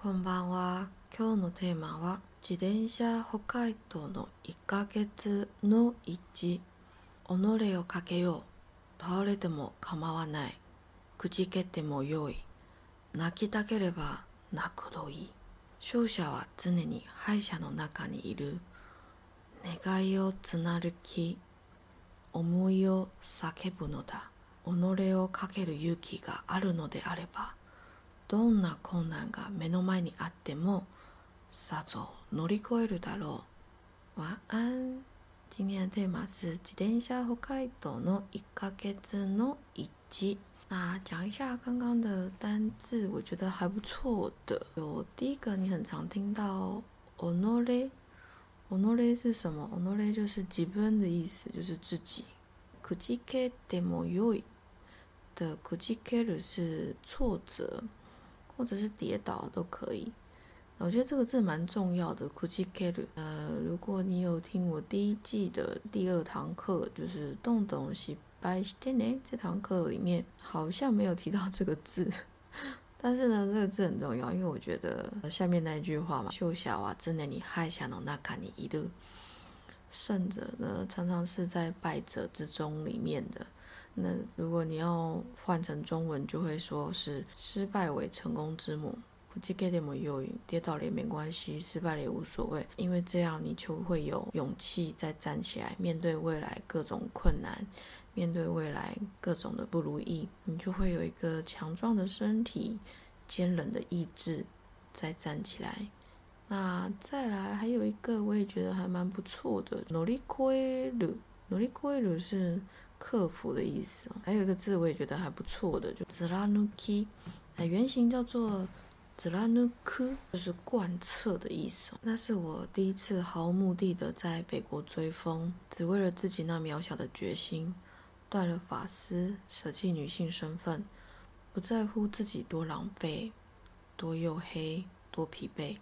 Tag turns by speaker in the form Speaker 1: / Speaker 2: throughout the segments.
Speaker 1: こんばんは。今日のテーマは自転車北海道の1ヶ月の1。己をかけよう。倒れても構わない。くじけてもよい。泣きたければ泣くどいい。勝者は常に敗者の中にいる。願いを貫き、思いを叫ぶのだ。己をかける勇気があるのであれば、どんな困難が目の前にあっても、さぞ乗り越えるだろう。晚安。今天的テーマ是自転車北海道の1ヶ月の1。那讲一下刚刚的单字，我觉得还不错的。有第一个，你很常听到 “onore”，“onore” 是什么？“onore” 就是自分的意思，就是自己。くじけてもよい的くじける是挫折。或者是跌倒都可以，我觉得这个字蛮重要的。Kujikeru，呃，如果你有听我第一季的第二堂课，就是动动西拜西天呢，这堂课里面好像没有提到这个字，但是呢，这个字很重要，因为我觉得下面那一句话嘛，秀小啊，真的你害下侬那卡你一路胜者呢，常常是在败者之中里面的。那如果你要换成中文，就会说是失败为成功之母。不计给点么忧郁，跌倒了也没关系，失败了也无所谓，因为这样你就会有勇气再站起来，面对未来各种困难，面对未来各种的不如意，你就会有一个强壮的身体、坚韧的意志再站起来。那再来还有一个，我也觉得还蛮不错的，努力亏了，努力亏了是。克服的意思，还有一个字我也觉得还不错的，就 zranuki，哎，原型叫做 zranuku，就是贯彻的意思。那是我第一次毫无目的的在北国追风，只为了自己那渺小的决心，断了发丝，舍弃女性身份，不在乎自己多狼狈、多黝黑、多疲惫，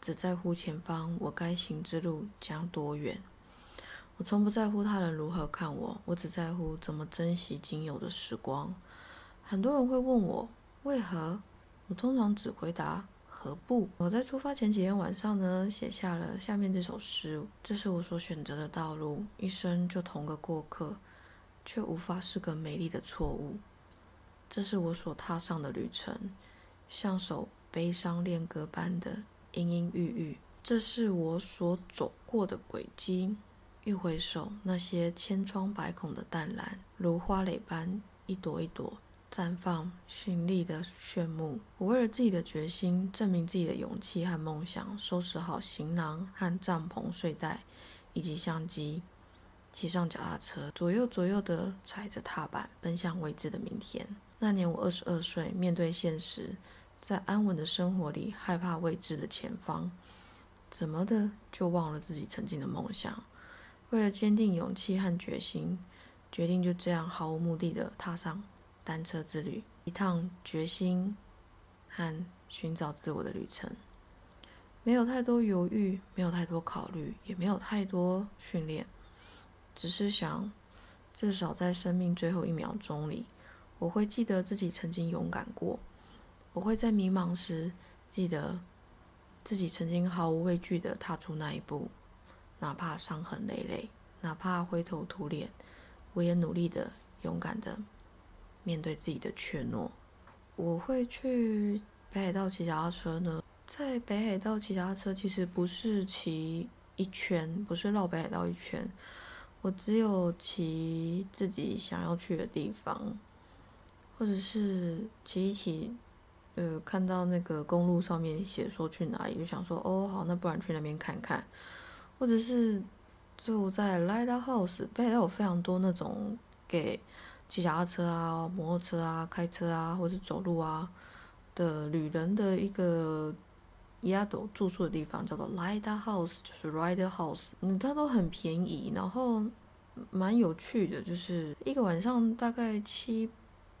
Speaker 1: 只在乎前方我该行之路将多远。我从不在乎他人如何看我，我只在乎怎么珍惜仅有的时光。很多人会问我为何，我通常只回答何不。我在出发前几天晚上呢，写下了下面这首诗。这是我所选择的道路，一生就同个过客，却无法是个美丽的错误。这是我所踏上的旅程，像首悲伤恋歌般的阴阴郁郁。这是我所走过的轨迹。一回首，那些千疮百孔的淡蓝，如花蕾般一朵一朵绽放绚丽的炫目。我为了自己的决心，证明自己的勇气和梦想，收拾好行囊和帐篷、睡袋以及相机，骑上脚踏车，左右左右地踩着踏板，奔向未知的明天。那年我二十二岁，面对现实，在安稳的生活里，害怕未知的前方，怎么的就忘了自己曾经的梦想。为了坚定勇气和决心，决定就这样毫无目的的踏上单车之旅，一趟决心和寻找自我的旅程。没有太多犹豫，没有太多考虑，也没有太多训练，只是想，至少在生命最后一秒钟里，我会记得自己曾经勇敢过。我会在迷茫时记得自己曾经毫无畏惧的踏出那一步。哪怕伤痕累累，哪怕灰头土脸，我也努力的、勇敢的面对自己的怯懦。我会去北海道骑脚踏车呢。在北海道骑脚踏车，其实不是骑一圈，不是绕北海道一圈。我只有骑自己想要去的地方，或者是骑一骑，呃，看到那个公路上面写说去哪里，就想说，哦，好，那不然去那边看看。或者是住在 Lighthouse，北海道有非常多那种给骑脚踏车啊、摩托车啊、开车啊，或者走路啊的旅人的一个亚斗住宿的地方，叫做 Lighthouse，就是 Rider House，嗯，它都很便宜，然后蛮有趣的，就是一个晚上大概七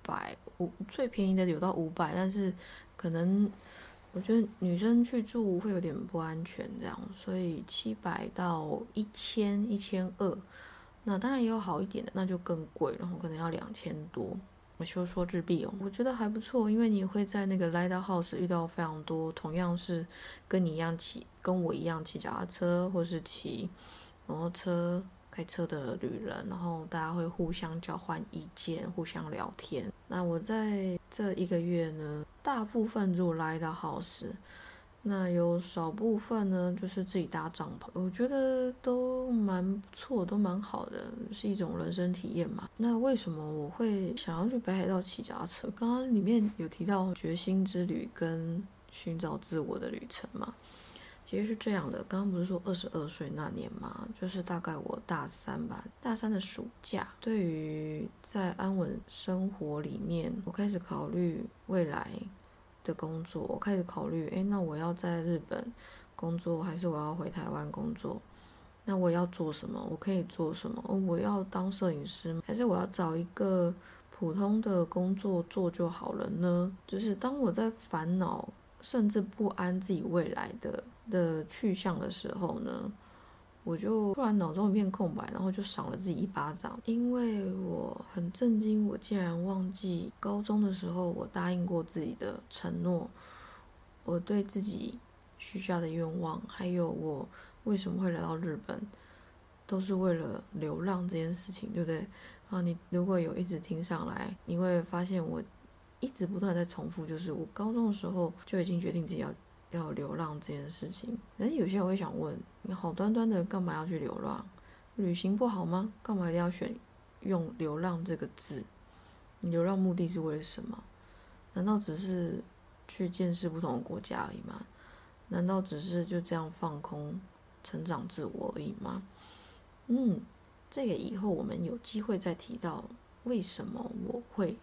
Speaker 1: 百五，最便宜的有到五百，但是可能。我觉得女生去住会有点不安全，这样，所以七百到一千、一千二，那当然也有好一点的，那就更贵，然后可能要两千多。我说说日币哦，我觉得还不错，因为你会在那个 Lighthouse 遇到非常多同样是跟你一样骑，跟我一样骑脚踏车或是骑摩托车。开车的旅人，然后大家会互相交换意见，互相聊天。那我在这一个月呢，大部分住来的 house，那有少部分呢就是自己搭帐篷，我觉得都蛮不错，都蛮好的，是一种人生体验嘛。那为什么我会想要去北海道骑脚踏车？刚刚里面有提到决心之旅跟寻找自我的旅程嘛。其实是这样的，刚刚不是说二十二岁那年嘛，就是大概我大三吧，大三的暑假，对于在安稳生活里面，我开始考虑未来的工作，我开始考虑，哎，那我要在日本工作，还是我要回台湾工作？那我要做什么？我可以做什么？我要当摄影师，还是我要找一个普通的工作做就好了呢？就是当我在烦恼。甚至不安自己未来的的去向的时候呢，我就突然脑中一片空白，然后就赏了自己一巴掌，因为我很震惊，我竟然忘记高中的时候我答应过自己的承诺，我对自己许下的愿望，还有我为什么会来到日本，都是为了流浪这件事情，对不对？啊，你如果有一直听上来，你会发现我。一直不断在重复，就是我高中的时候就已经决定自己要要流浪这件事情。哎，有些人会想问，你好端端的干嘛要去流浪？旅行不好吗？干嘛一定要选用流浪这个字？你流浪目的是为了什么？难道只是去见识不同的国家而已吗？难道只是就这样放空、成长自我而已吗？嗯，这个以后我们有机会再提到为什么我会。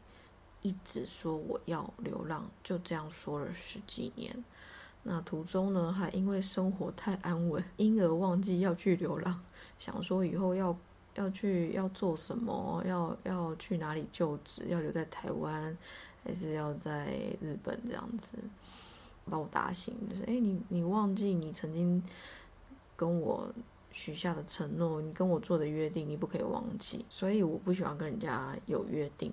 Speaker 1: 一直说我要流浪，就这样说了十几年。那途中呢，还因为生活太安稳，因而忘记要去流浪，想说以后要要去要做什么，要要去哪里就职，要留在台湾，还是要在日本这样子，把我打醒，就是哎，你你忘记你曾经跟我许下的承诺，你跟我做的约定，你不可以忘记。所以我不喜欢跟人家有约定。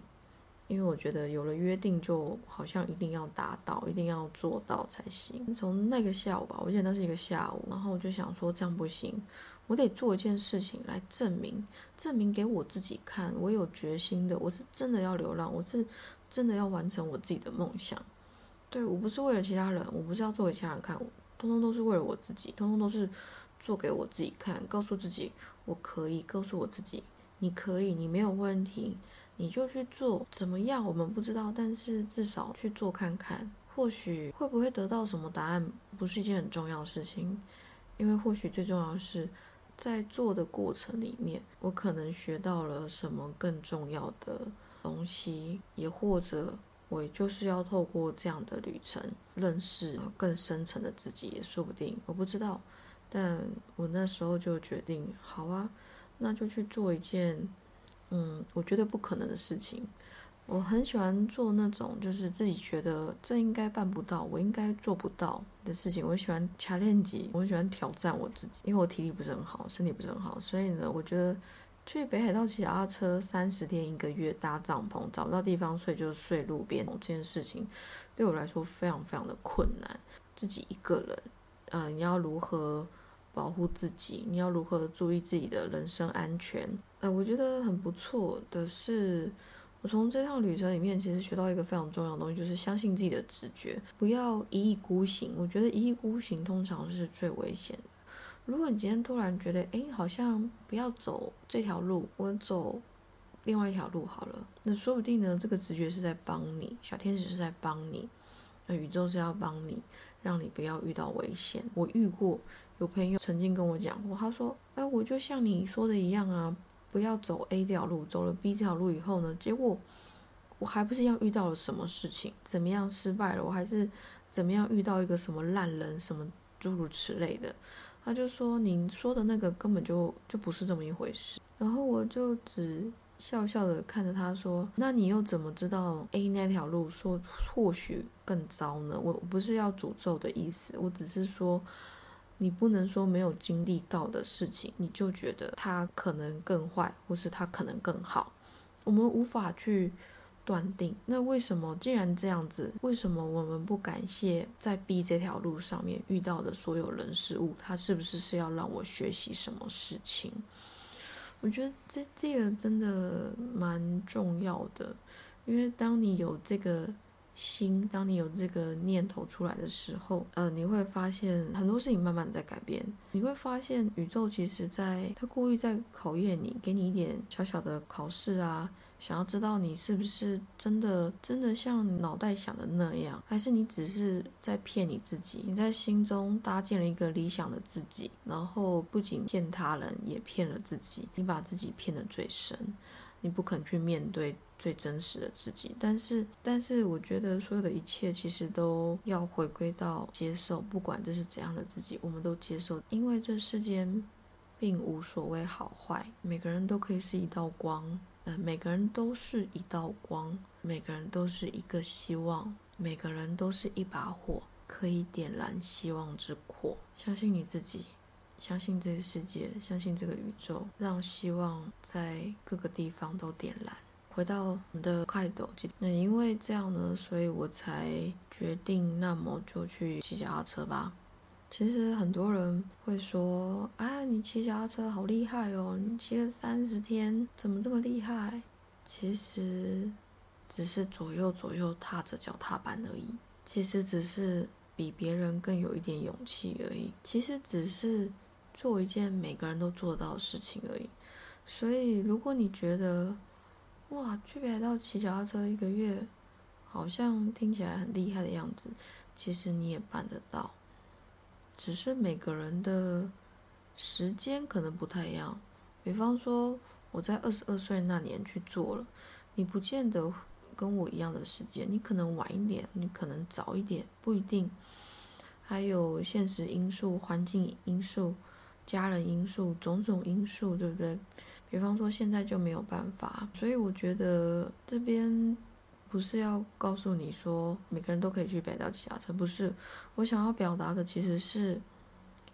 Speaker 1: 因为我觉得有了约定，就好像一定要达到，一定要做到才行。从那个下午吧，我记得那是一个下午，然后我就想说这样不行，我得做一件事情来证明，证明给我自己看，我有决心的，我是真的要流浪，我是真的要完成我自己的梦想。对我不是为了其他人，我不是要做给其他人看，通通都是为了我自己，通通都是做给我自己看，告诉自己我可以，告诉我自己你可以，你没有问题。你就去做，怎么样？我们不知道，但是至少去做看看，或许会不会得到什么答案，不是一件很重要的事情，因为或许最重要的是，在做的过程里面，我可能学到了什么更重要的东西，也或者我就是要透过这样的旅程认识更深层的自己，也说不定，我不知道，但我那时候就决定，好啊，那就去做一件。嗯，我觉得不可能的事情，我很喜欢做那种就是自己觉得这应该办不到，我应该做不到的事情。我喜欢卡练级，我喜欢挑战我自己，因为我体力不是很好，身体不是很好，所以呢，我觉得去北海道骑脚踏车三十天一个月搭帐篷，找不到地方睡就睡路边这件事情，对我来说非常非常的困难。自己一个人，嗯，你要如何？保护自己，你要如何注意自己的人身安全？呃，我觉得很不错的是，我从这趟旅程里面其实学到一个非常重要的东西，就是相信自己的直觉，不要一意孤行。我觉得一意孤行通常是最危险的。如果你今天突然觉得，哎，好像不要走这条路，我走另外一条路好了，那说不定呢，这个直觉是在帮你，小天使是在帮你，那宇宙是要帮你，让你不要遇到危险。我遇过。有朋友曾经跟我讲过，他说：“哎，我就像你说的一样啊，不要走 A 这条路，走了 B 这条路以后呢，结果我还不是一样遇到了什么事情，怎么样失败了？我还是怎么样遇到一个什么烂人，什么诸如此类的。”他就说：“你说的那个根本就就不是这么一回事。”然后我就只笑笑的看着他说：“那你又怎么知道 A 那条路说或许更糟呢？我我不是要诅咒的意思，我只是说。”你不能说没有经历到的事情，你就觉得它可能更坏，或是它可能更好。我们无法去断定。那为什么既然这样子，为什么我们不感谢在 B 这条路上面遇到的所有人事物？它是不是是要让我学习什么事情？我觉得这这个真的蛮重要的，因为当你有这个。心，当你有这个念头出来的时候，呃，你会发现很多事情慢慢在改变。你会发现宇宙其实在，他故意在考验你，给你一点小小的考试啊，想要知道你是不是真的真的像脑袋想的那样，还是你只是在骗你自己？你在心中搭建了一个理想的自己，然后不仅骗他人，也骗了自己，你把自己骗得最深。你不肯去面对最真实的自己，但是，但是，我觉得所有的一切其实都要回归到接受，不管这是怎样的自己，我们都接受，因为这世间并无所谓好坏，每个人都可以是一道光，呃，每个人都是一道光，每个人都是一个希望，每个人都是一把火，可以点燃希望之火，相信你自己。相信这个世界，相信这个宇宙，让希望在各个地方都点燃。回到我们的快斗，那因为这样呢，所以我才决定，那么就去骑脚踏车吧。其实很多人会说，啊，你骑脚踏车好厉害哦，你骑了三十天，怎么这么厉害？其实只是左右左右踏着脚踏板而已，其实只是比别人更有一点勇气而已。其实只是。做一件每个人都做到的事情而已，所以如果你觉得，哇，去北海道骑脚踏车一个月，好像听起来很厉害的样子，其实你也办得到，只是每个人的时间可能不太一样。比方说，我在二十二岁那年去做了，你不见得跟我一样的时间，你可能晚一点，你可能早一点，不一定。还有现实因素、环境因素。家人因素，种种因素，对不对？比方说现在就没有办法，所以我觉得这边不是要告诉你说每个人都可以去北岛骑脚车，不是。我想要表达的其实是，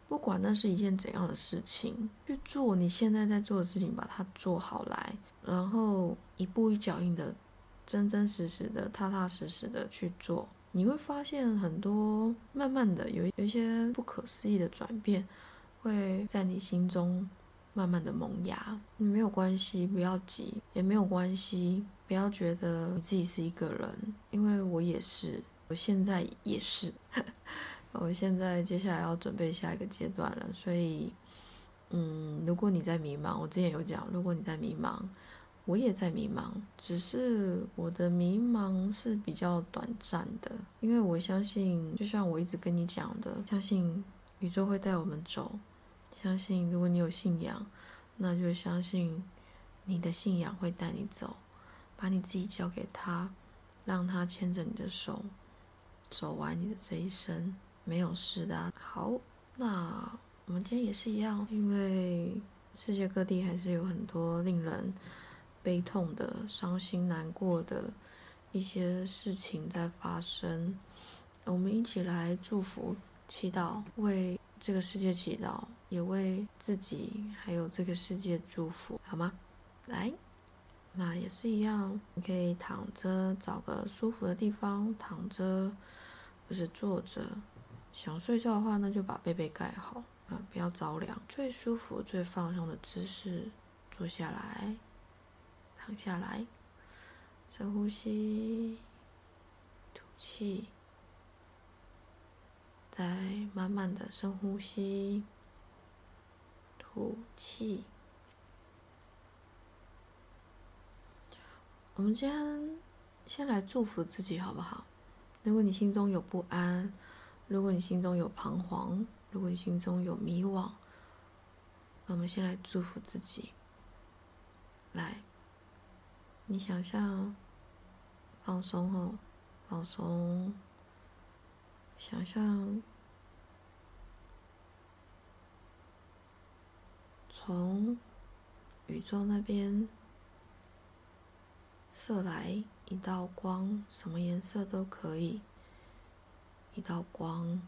Speaker 1: 不管那是一件怎样的事情，去做你现在在做的事情，把它做好来，然后一步一脚印的，真真实实的、踏踏实实的去做，你会发现很多，慢慢的有有一些不可思议的转变。会在你心中慢慢的萌芽，没有关系，不要急，也没有关系，不要觉得你自己是一个人，因为我也是，我现在也是，我现在接下来要准备下一个阶段了，所以，嗯，如果你在迷茫，我之前有讲，如果你在迷茫，我也在迷茫，只是我的迷茫是比较短暂的，因为我相信，就像我一直跟你讲的，相信宇宙会带我们走。相信，如果你有信仰，那就相信你的信仰会带你走，把你自己交给他，让他牵着你的手，走完你的这一生，没有事的。好，那我们今天也是一样，因为世界各地还是有很多令人悲痛的、伤心难过的一些事情在发生，我们一起来祝福、祈祷，为这个世界祈祷。也为自己还有这个世界祝福，好吗？来，那也是一样，你可以躺着，找个舒服的地方躺着，或是坐着。想睡觉的话，那就把被被盖好啊，不要着凉。最舒服、最放松的姿势，坐下来，躺下来，深呼吸，吐气，再慢慢的深呼吸。吐气。我们今天先来祝福自己，好不好？如果你心中有不安，如果你心中有彷徨，如果你心中有迷惘，我们先来祝福自己。来，你想象放松后，放松，想象。从宇宙那边射来一道光，什么颜色都可以。一道光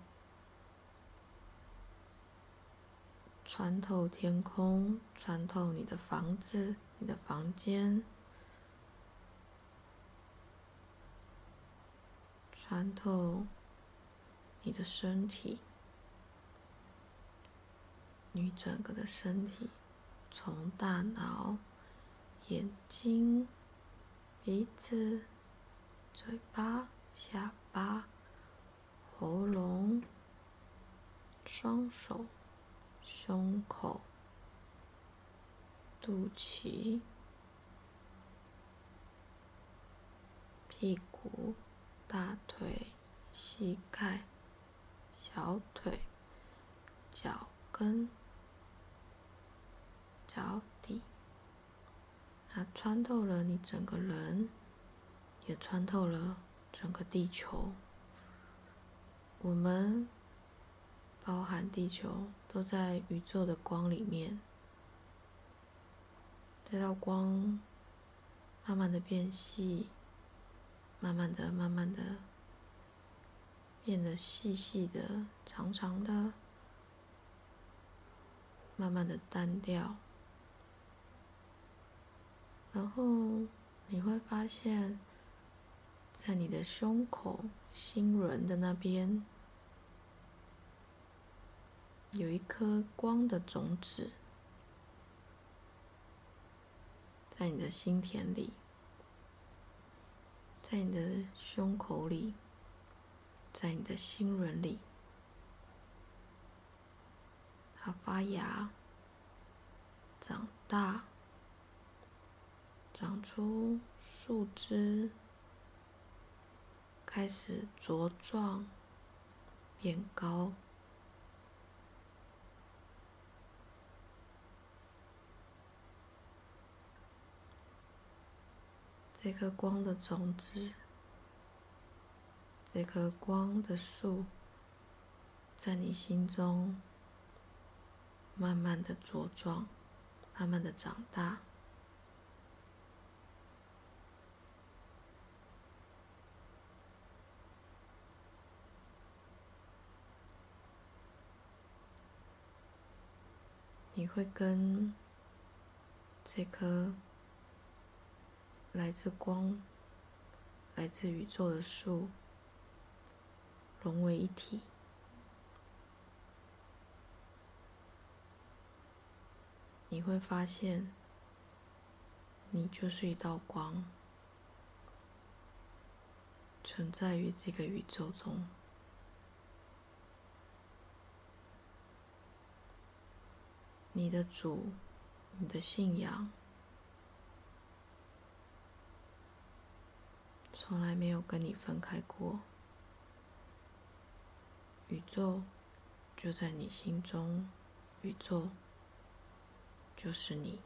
Speaker 1: 穿透天空，穿透你的房子、你的房间，穿透你的身体，你整个的身体，从大脑、眼睛、鼻子、嘴巴、下巴、喉咙、双手、胸口、肚脐。屁股、大腿、膝盖、小腿、脚跟、脚底，它穿透了你整个人，也穿透了整个地球。我们，包含地球，都在宇宙的光里面。这道光慢慢的变细。慢慢的，慢慢的，变得细细的、长长的，慢慢的单调，然后你会发现，在你的胸口、心轮的那边，有一颗光的种子，在你的心田里。在你的胸口里，在你的心轮里，它发芽、长大、长出树枝，开始茁壮、变高。这颗光的种子，这棵光的树，在你心中慢慢的茁壮，慢慢的长大。你会跟这棵。来自光、来自宇宙的树融为一体，你会发现，你就是一道光，存在于这个宇宙中。你的主，你的信仰。从来没有跟你分开过，宇宙就在你心中，宇宙就是你。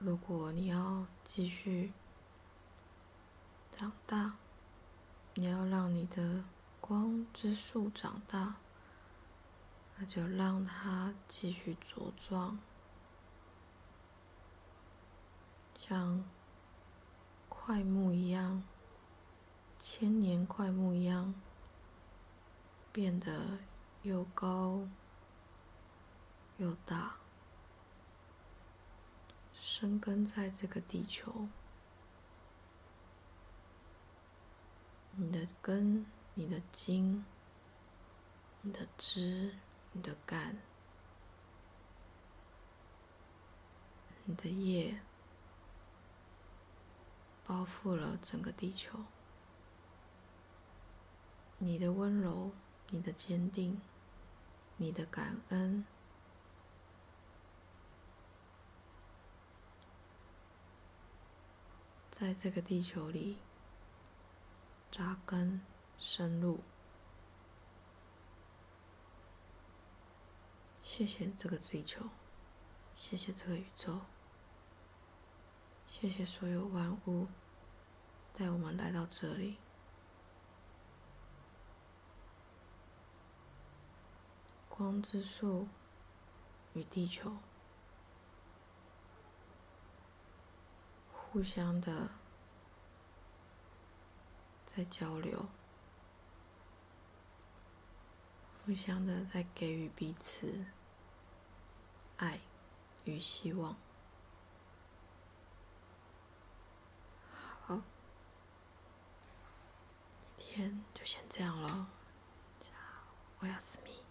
Speaker 1: 如如果你要继续长大，你要让你的光之树长大，那就让它继续茁壮，像块木一样，千年块木一样，变得又高又大。生根在这个地球，你的根、你的茎、你的枝、你的干、你的叶，包覆了整个地球。你的温柔、你的坚定、你的感恩。在这个地球里扎根深入。谢谢这个地球谢谢这个宇宙谢谢所有万物带我们来到这里。光之树与地球互相的在交流，互相的在给予彼此爱与希望。好，今天就先这样了，加我要思密。